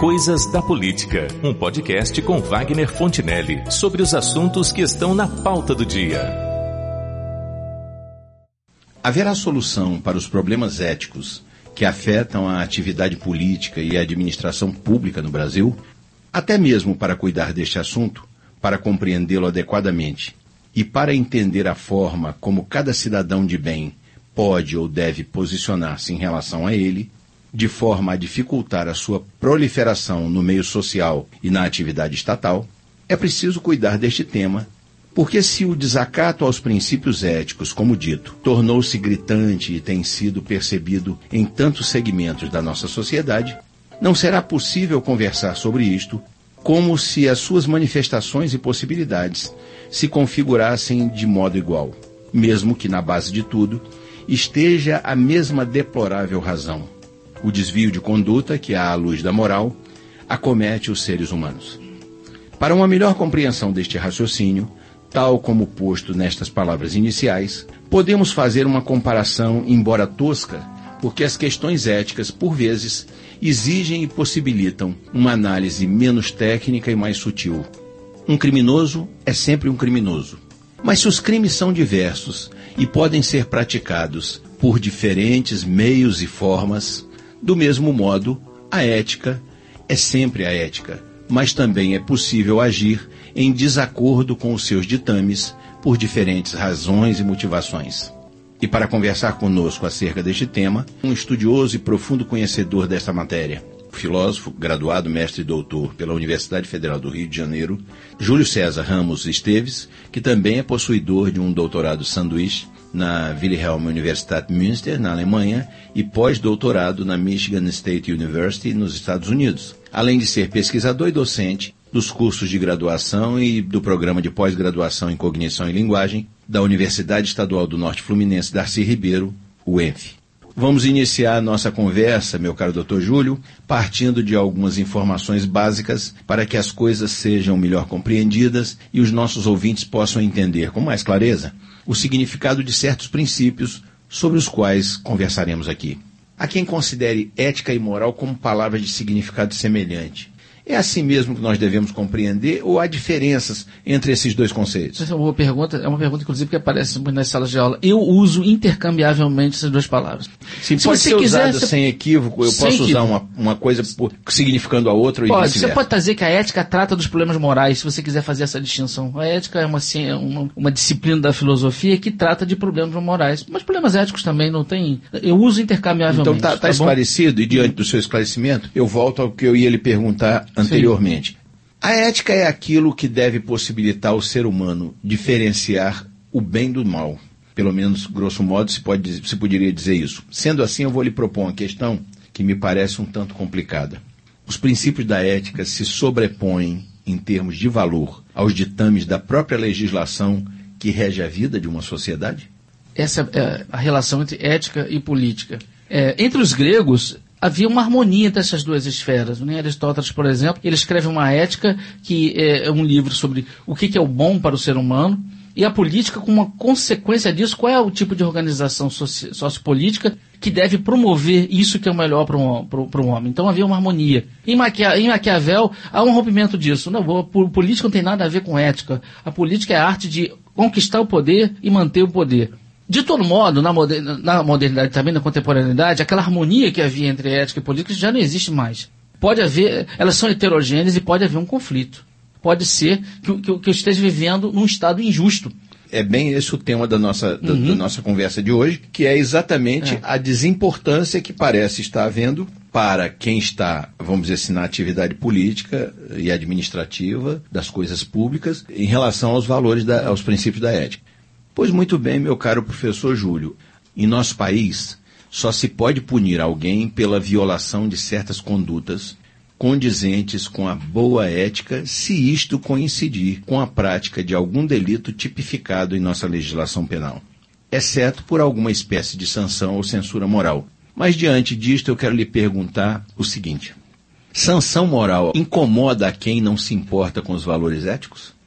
Coisas da Política, um podcast com Wagner Fontinelli sobre os assuntos que estão na pauta do dia. Haverá solução para os problemas éticos que afetam a atividade política e a administração pública no Brasil? Até mesmo para cuidar deste assunto, para compreendê-lo adequadamente e para entender a forma como cada cidadão de bem pode ou deve posicionar-se em relação a ele, de forma a dificultar a sua proliferação no meio social e na atividade estatal, é preciso cuidar deste tema, porque se o desacato aos princípios éticos, como dito, tornou-se gritante e tem sido percebido em tantos segmentos da nossa sociedade, não será possível conversar sobre isto como se as suas manifestações e possibilidades se configurassem de modo igual, mesmo que na base de tudo esteja a mesma deplorável razão, o desvio de conduta que, à luz da moral, acomete os seres humanos. Para uma melhor compreensão deste raciocínio, tal como posto nestas palavras iniciais, podemos fazer uma comparação, embora tosca, porque as questões éticas, por vezes, exigem e possibilitam uma análise menos técnica e mais sutil. Um criminoso é sempre um criminoso. Mas se os crimes são diversos e podem ser praticados por diferentes meios e formas, do mesmo modo, a ética é sempre a ética, mas também é possível agir em desacordo com os seus ditames por diferentes razões e motivações. E para conversar conosco acerca deste tema, um estudioso e profundo conhecedor desta matéria, filósofo, graduado, mestre e doutor pela Universidade Federal do Rio de Janeiro, Júlio César Ramos Esteves, que também é possuidor de um doutorado sanduíche na Wilhelm Universität Münster, na Alemanha, e pós-doutorado na Michigan State University, nos Estados Unidos. Além de ser pesquisador e docente dos cursos de graduação e do programa de pós-graduação em Cognição e Linguagem da Universidade Estadual do Norte Fluminense Darcy Ribeiro, UENF. Vamos iniciar a nossa conversa, meu caro doutor Júlio, partindo de algumas informações básicas para que as coisas sejam melhor compreendidas e os nossos ouvintes possam entender com mais clareza o significado de certos princípios sobre os quais conversaremos aqui. Há quem considere ética e moral como palavras de significado semelhante. É assim mesmo que nós devemos compreender ou há diferenças entre esses dois conceitos? Essa é uma boa pergunta, é uma pergunta inclusive que aparece muito nas salas de aula. Eu uso intercambiavelmente essas duas palavras. Sim, Se pode você ser quiser, usado você... sem equívoco, eu posso usar uma, uma coisa significando a outra pode, Você pode dizer que a ética trata dos problemas morais, se você quiser fazer essa distinção. A ética é uma, uma, uma disciplina da filosofia que trata de problemas morais. Mas problemas éticos também não tem. Eu uso intercambiavelmente. Então está tá, tá esclarecido, e diante do seu esclarecimento, eu volto ao que eu ia lhe perguntar anteriormente. Sim. A ética é aquilo que deve possibilitar o ser humano diferenciar o bem do mal. Pelo menos, grosso modo, se, pode, se poderia dizer isso. Sendo assim, eu vou lhe propor uma questão que me parece um tanto complicada. Os princípios da ética se sobrepõem, em termos de valor, aos ditames da própria legislação que rege a vida de uma sociedade? Essa é a relação entre ética e política. É, entre os gregos, havia uma harmonia entre essas duas esferas. Né? Aristóteles, por exemplo, ele escreve uma ética, que é um livro sobre o que é o bom para o ser humano, e a política, como uma consequência disso, qual é o tipo de organização soci sociopolítica que deve promover isso que é o melhor para um, homem. Então havia uma harmonia. Em, Maquia, em Maquiavel, há um rompimento disso. Não, a política não tem nada a ver com ética. A política é a arte de conquistar o poder e manter o poder. De todo modo, na, moder, na modernidade também, na contemporaneidade, aquela harmonia que havia entre ética e política já não existe mais. Pode haver, elas são heterogêneas e pode haver um conflito. Pode ser que, que, que eu esteja vivendo num estado injusto. É bem esse o tema da nossa, da, uhum. da nossa conversa de hoje, que é exatamente é. a desimportância que parece estar havendo para quem está, vamos dizer assim, na atividade política e administrativa das coisas públicas em relação aos valores, da, aos princípios da ética. Pois muito bem, meu caro professor Júlio. Em nosso país, só se pode punir alguém pela violação de certas condutas condizentes com a boa ética, se isto coincidir com a prática de algum delito tipificado em nossa legislação penal, exceto por alguma espécie de sanção ou censura moral. Mas diante disto, eu quero lhe perguntar o seguinte: sanção moral incomoda a quem não se importa com os valores éticos?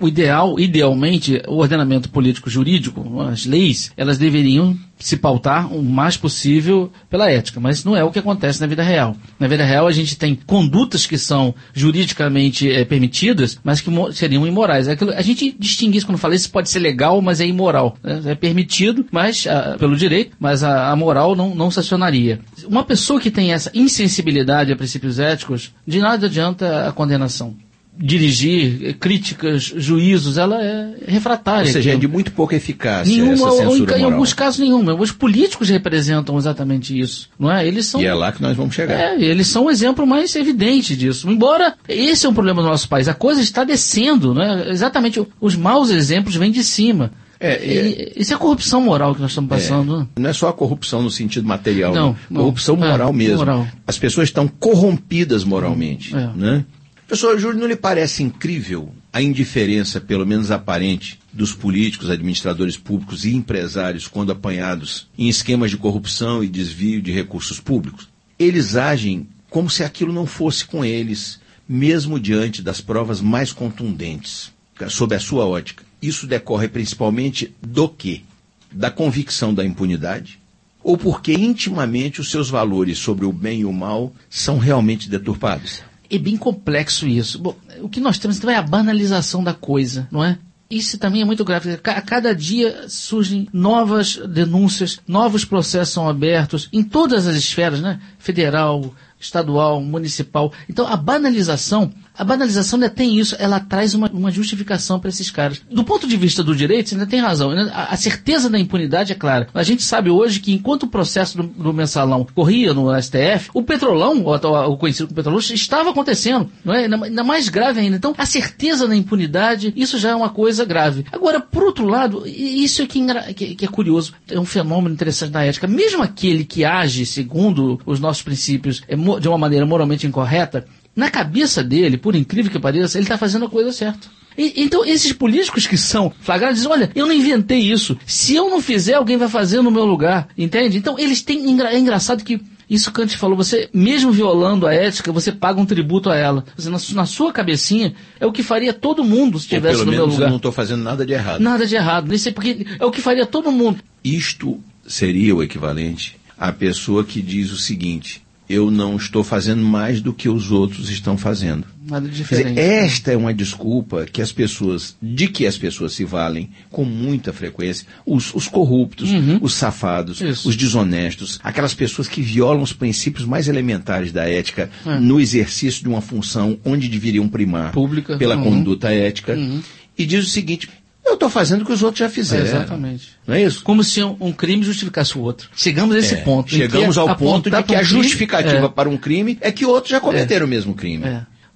O ideal, idealmente, o ordenamento político jurídico, as leis, elas deveriam se pautar o mais possível pela ética, mas não é o que acontece na vida real. Na vida real a gente tem condutas que são juridicamente é, permitidas, mas que seriam imorais. É aquilo, a gente distingue isso quando fala isso pode ser legal, mas é imoral. Né? É permitido, mas a, pelo direito, mas a, a moral não, não sancionaria. Uma pessoa que tem essa insensibilidade a princípios éticos, de nada adianta a condenação dirigir críticas, juízos, ela é refratária. Ou seja, é de muito pouca eficácia nenhuma, essa censura ou em, moral. em alguns casos nenhuma. Os políticos representam exatamente isso, não é? Eles são E é lá que nós vamos chegar. É, eles são o exemplo mais evidente disso. Embora esse é um problema do nosso país, a coisa está descendo, não é? Exatamente, os maus exemplos vêm de cima. É, é, isso é corrupção moral que nós estamos passando. É, não é só a corrupção no sentido material, não. não. corrupção não. moral é, mesmo. Moral. As pessoas estão corrompidas moralmente. É. Né? Professor Júlio, não lhe parece incrível a indiferença, pelo menos aparente, dos políticos, administradores públicos e empresários quando apanhados em esquemas de corrupção e desvio de recursos públicos? Eles agem como se aquilo não fosse com eles, mesmo diante das provas mais contundentes, sob a sua ótica. Isso decorre principalmente do quê? Da convicção da impunidade? Ou porque intimamente os seus valores sobre o bem e o mal são realmente deturpados? É bem complexo isso. Bom, o que nós temos então é a banalização da coisa, não é? Isso também é muito grave. A cada dia surgem novas denúncias, novos processos são abertos em todas as esferas, né? Federal, estadual, municipal. Então a banalização, a banalização ainda tem isso, ela traz uma, uma justificação para esses caras. Do ponto de vista do direito, ainda tem razão. A, a, certeza da impunidade é clara. A gente sabe hoje que enquanto o processo do, do mensalão corria no STF, o petrolão, o, o conhecido como petrolão, estava acontecendo. Não é? Ainda, ainda mais grave ainda. Então a certeza da impunidade, isso já é uma coisa grave. Agora, por outro lado, isso é que, que, que é curioso, é um fenômeno interessante da ética. Mesmo aquele que age segundo os nossos princípios é de uma maneira moralmente incorreta, na cabeça dele, por incrível que pareça, ele está fazendo a coisa certa. E, então, esses políticos que são flagrados dizem: olha, eu não inventei isso. Se eu não fizer, alguém vai fazer no meu lugar. Entende? Então, eles têm. É engraçado que. Isso Kant falou, você, mesmo violando a ética, você paga um tributo a ela. Na, na sua cabecinha, é o que faria todo mundo se estivesse no meu lugar. Eu não estou fazendo nada de errado. Nada de errado. Nem sei porque é o que faria todo mundo. Isto seria o equivalente à pessoa que diz o seguinte: eu não estou fazendo mais do que os outros estão fazendo. Nada diferente. Dizer, esta é uma desculpa que as pessoas, de que as pessoas se valem com muita frequência. Os, os corruptos, uhum. os safados, Isso. os desonestos, aquelas pessoas que violam os princípios mais elementares da ética é. no exercício de uma função onde deveriam primar Pública. pela uhum. conduta ética. Uhum. E diz o seguinte: eu estou fazendo o que os outros já fizeram. É, exatamente. Não é isso? Como se um, um, crime justificasse o outro. Chegamos a esse é, ponto. Chegamos ao ponto de que a justificativa é. para um crime é que outros já cometeram o mesmo crime.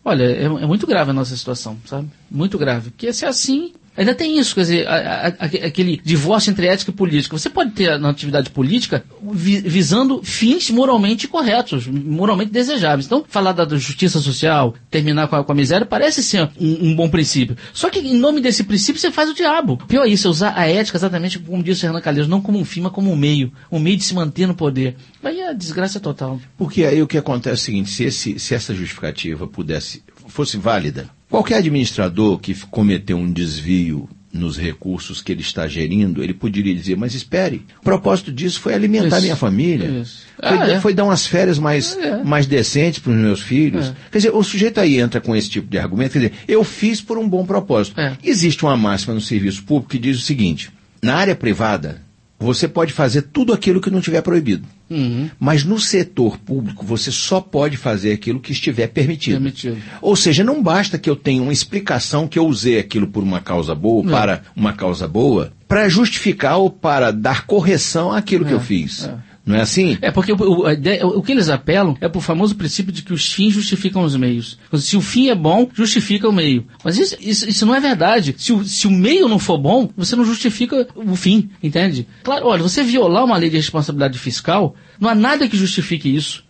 Olha, é, é, muito grave a nossa situação, sabe? Muito grave. Porque se é assim. Ainda tem isso, quer dizer, a, a, aquele divórcio entre ética e política. Você pode ter na atividade política vi, visando fins moralmente corretos, moralmente desejáveis. Então, falar da, da justiça social, terminar com a, com a, miséria, parece ser um, um, bom princípio. Só que, em nome desse princípio, você faz o diabo. Pior é isso, é usar a ética exatamente como disse o Renan Calheiros, não como um fim, mas como um meio. Um meio de se manter no poder. Aí a desgraça é total. Porque aí o que acontece é o seguinte, se, esse, se essa justificativa pudesse, fosse válida, Qualquer administrador que cometeu um desvio nos recursos que ele está gerindo, ele poderia dizer, mas espere, o propósito disso foi alimentar Isso. minha família. Isso. Foi, Ah, é. foi dar umas férias mais, É. mais decentes para os meus filhos. É. Quer dizer, o sujeito aí entra com esse tipo de argumento, quer dizer, eu fiz por um bom propósito. É. Existe uma máxima no serviço público que diz o seguinte, na área privada, você pode fazer tudo aquilo que não tiver proibido. Uhum. Mas no setor público, você só pode fazer aquilo que estiver permitido. Permitido. Ou seja, não basta que eu tenha uma explicação que eu usei aquilo por uma causa boa, Não. para uma causa boa, para justificar ou para dar correção àquilo que É, eu fiz. é. Não é assim? É porque o, o- o que eles apelam é pro famoso princípio de que os fins justificam os meios. Se o fim é bom, justifica o meio. Mas isso, isso, isso não é verdade. Se o, se o meio não for bom, você não justifica o fim, entende? Claro, olha, você violar uma lei de responsabilidade fiscal, não há nada que justifique isso.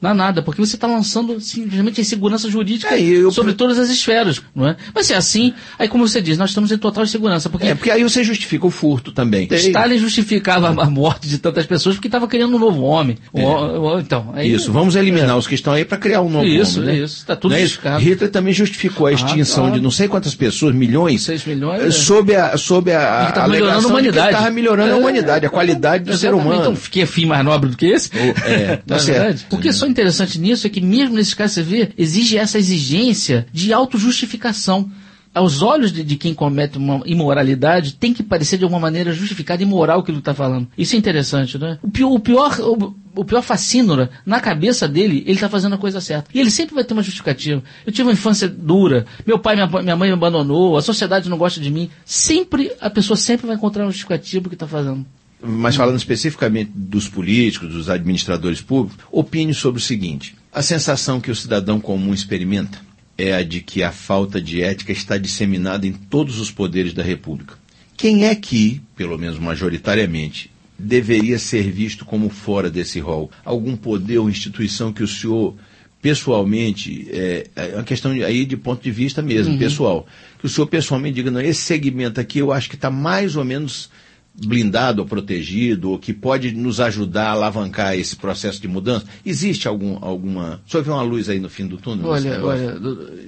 Não há nada, porque você está lançando simplesmente insegurança jurídica É, eu- sobre todas as esferas, não é? Mas se é assim, aí como você diz, nós estamos em total segurança, porque É, porque aí você justifica o furto também. Stalin justificava a morte de tantas pessoas porque estava criando um novo homem. O- o- então, aí- É. Isso, vamos eliminar os que estão aí para criar um novo Isso, homem, né? isso, tá tudo Não é justificado. Hitler também justificou a extinção claro. de não sei quantas pessoas, milhões, 6 milhões, eh, é. sob a, sob a, a melhorando a humanidade. estava melhorando a É, humanidade, a qualidade do ser humano. Então, que fim mais nobre do que esse? é, tá Não é certo. verdade? O que é só interessante nisso é que mesmo nesses casos você vê, exige essa exigência de autojustificação. Aos olhos de, de quem comete uma imoralidade, tem que parecer de alguma maneira justificado e moral aquilo que está falando. Isso é interessante, né? O pior, o pior, o, o pior fascínora, na cabeça dele, ele está fazendo a coisa certa. E ele sempre vai ter uma justificativa. Eu tive uma infância dura, meu pai minha, minha mãe me abandonou, a sociedade não gosta de mim. Sempre, a pessoa sempre vai encontrar uma justificativa que está fazendo. Mas falando especificamente dos políticos, dos administradores públicos, opine sobre o seguinte: a sensação que o cidadão comum experimenta é a de que a falta de ética está disseminada em todos os poderes da República. Quem é que, pelo menos majoritariamente, deveria ser visto como fora desse rol? Algum poder ou instituição que o senhor pessoalmente, é, é uma questão de- aí de ponto de vista mesmo, pessoal, que o senhor pessoalmente diga, não, esse segmento aqui eu acho que está mais ou menos blindado ou protegido, ou que pode nos ajudar a alavancar esse processo de mudança? Existe algum, alguma. O senhor vê uma luz aí no fim do túnel? Olha, olha,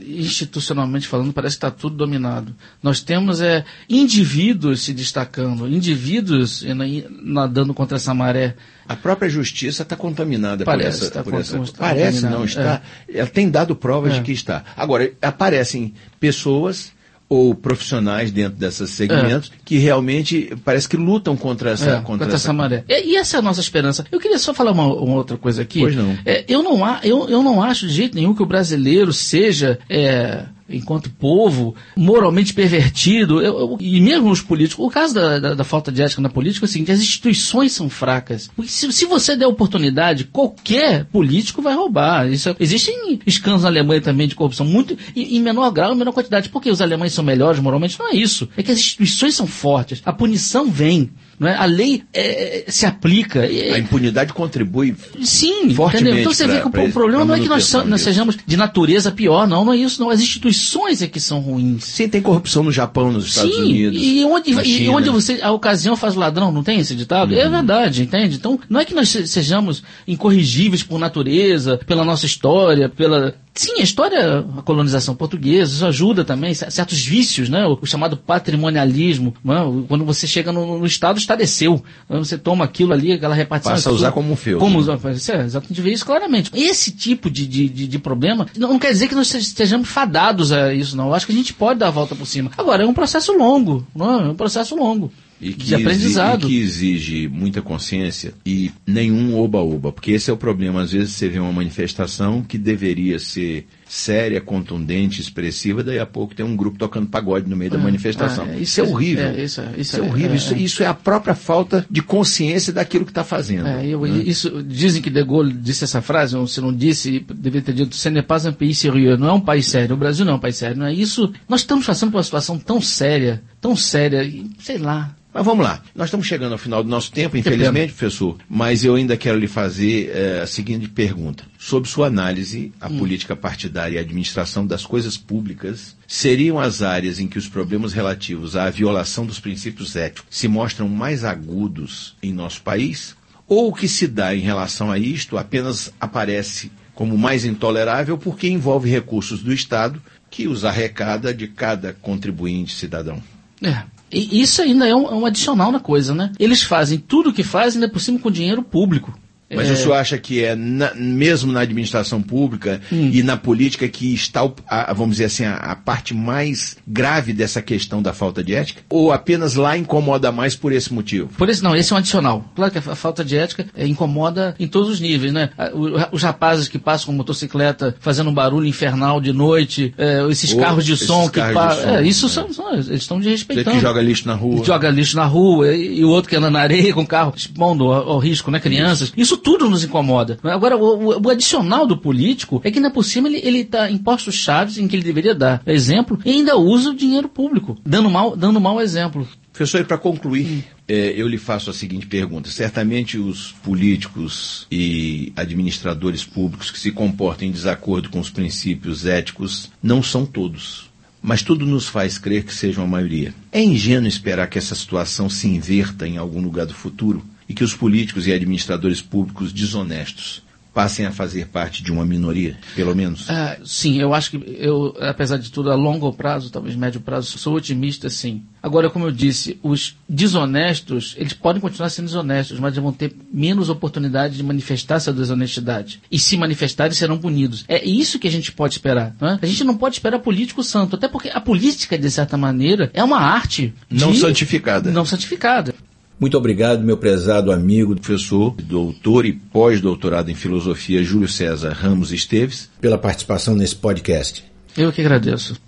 institucionalmente falando, parece que está tudo dominado. Nós temos é, indivíduos se destacando, indivíduos na- nadando contra essa maré. A própria justiça está contaminada Parece, por essa. tá por essa- parece, não, está. Ela tem dado provas É. de que está. Agora, aparecem pessoas ou profissionais dentro desses segmentos que realmente parece que lutam contra essa, É, contra contra essa maré. E, e essa é a nossa esperança. Eu queria só falar uma, uma outra coisa aqui. Pois não. É, eu, não eu, eu não acho de jeito nenhum que o brasileiro seja, é, enquanto povo, moralmente pervertido. Eu- eu- e mesmo os políticos. O caso da, da- da falta de ética na política é o seguinte: as instituições são fracas. Porque se, se você der oportunidade, qualquer político vai roubar. Isso, é- existem escândalos na Alemanha também de corrupção, muito em, menor grau, em menor quantidade. Porque os alemães são melhores moralmente? Não é isso. É que as instituições são fortes. A punição vem. Não é? A lei é, se aplica. É- A impunidade contribui. Sim, Fortemente entendeu? Então você pra- vê que o pra- o problema não é que nós, nós sejamos de natureza pior, não, não é isso, não. As instituições é que são ruins. Sim, tem corrupção no Japão, nos Estados Sim, Unidos. e onde, e onde você, a ocasião faz o ladrão, não tem esse ditado? É verdade, entende? Então, não é que nós se- sejamos incorrigíveis por natureza, pela nossa história, pela... Sim, a história, a colonização portuguesa, isso ajuda também, certos vícios, né? O, chamado patrimonialismo, não é? O- quando você chega no, no Estado, estabeleceu. Você toma aquilo ali, aquela repartição... Passa a usar como um feudo. Como né? usar, é, gente vê isso claramente. Esse tipo de, de, de, de problema não, não quer dizer que nós estejamos fadados a isso, não. Eu acho que a gente pode dar a volta por cima. Agora, é um processo longo, não é? É um processo longo. E que, de aprendizado. exi- e que exige muita consciência e nenhum oba-oba. Porque esse é o problema. Às vezes você vê uma manifestação que deveria ser séria, contundente, expressiva, daí a pouco tem um grupo tocando pagode no meio da manifestação. Ah, é, isso, é horrível. é, isso é- isso isso é é- horrível. é, isso, é. isso é a própria falta de consciência daquilo que está fazendo. É, eu- né? isso, dizem que De Gaulle disse essa frase, ou se não disse, deveria ter dito, ce n'est pas un pays sérieux, não é um país sério, o Brasil não é um país sério, não é isso. Nós estamos passando por uma situação tão séria, tão séria, sei lá. Mas vamos lá. Nós estamos chegando ao final do nosso tempo, infelizmente, professor. Mas eu ainda quero lhe fazer eh, a seguinte pergunta. Sob sua análise, a política partidária e a administração das coisas públicas seriam as áreas em que os problemas relativos à violação dos princípios éticos se mostram mais agudos em nosso país? Ou o que se dá em relação a isto apenas aparece como mais intolerável porque envolve recursos do Estado que os arrecada de cada contribuinte cidadão? É. E isso ainda é um, é um adicional na coisa, né? Eles fazem tudo o que fazem, ainda por cima com dinheiro público. Mas É, o senhor acha que é na- mesmo na administração pública Hum. e na política que está, a- vamos dizer assim, a, a parte mais grave dessa questão da falta de ética? Ou apenas lá incomoda mais por esse motivo? Por esse não, esse é um adicional. Claro que a, a falta de ética é, incomoda em todos os níveis, né? O- Os rapazes que passam com motocicleta fazendo um barulho infernal de noite, é, esses Ou carros de esses som que carros de pa- som, é, isso é. são, são- eles estão Você desrespeitando. que joga lixo na rua. Joga lixo na rua e, e o outro que anda na areia com o carro expondo ao, ao risco, né? Crianças. Isso tudo nos incomoda. Agora, o, o- o adicional do político é que ainda por cima ele, ele dá impostos chaves em que ele deveria dar exemplo e ainda usa o dinheiro público, dando mau, dando mau exemplo. Professor, e para concluir, é, eu lhe faço a seguinte pergunta. Certamente os políticos e administradores públicos que se comportam em desacordo com os princípios éticos não são todos. Mas tudo nos faz crer que sejam a maioria. É ingênuo esperar que essa situação se inverta em algum lugar do futuro e que os políticos e administradores públicos desonestos passem a fazer parte de uma minoria, pelo menos? Ah, sim, eu acho que eu, apesar de tudo, a longo prazo, talvez médio prazo, sou otimista, sim. Agora, como eu disse, os desonestos, eles podem continuar sendo desonestos, mas vão ter menos oportunidade de manifestar essa desonestidade. E se manifestarem, serão punidos. É isso que a gente pode esperar. Não é? A gente não pode esperar político santo, até porque a política, de certa maneira, é uma arte. Não santificada. Não santificada. Muito obrigado, meu prezado amigo, professor, doutor e pós-doutorado em filosofia Júlio César Ramos Esteves, pela participação nesse podcast. Eu que agradeço.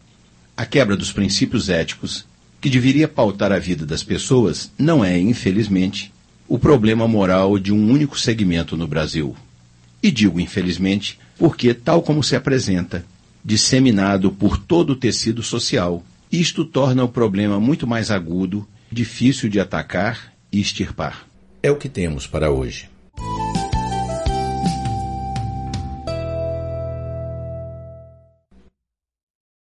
A quebra dos princípios éticos, que deveria pautar a vida das pessoas, não é, infelizmente, o problema moral de um único segmento no Brasil. E digo infelizmente porque, tal como se apresenta, disseminado por todo o tecido social, isto torna o problema muito mais agudo, difícil de atacar extirpar. É o que temos para hoje.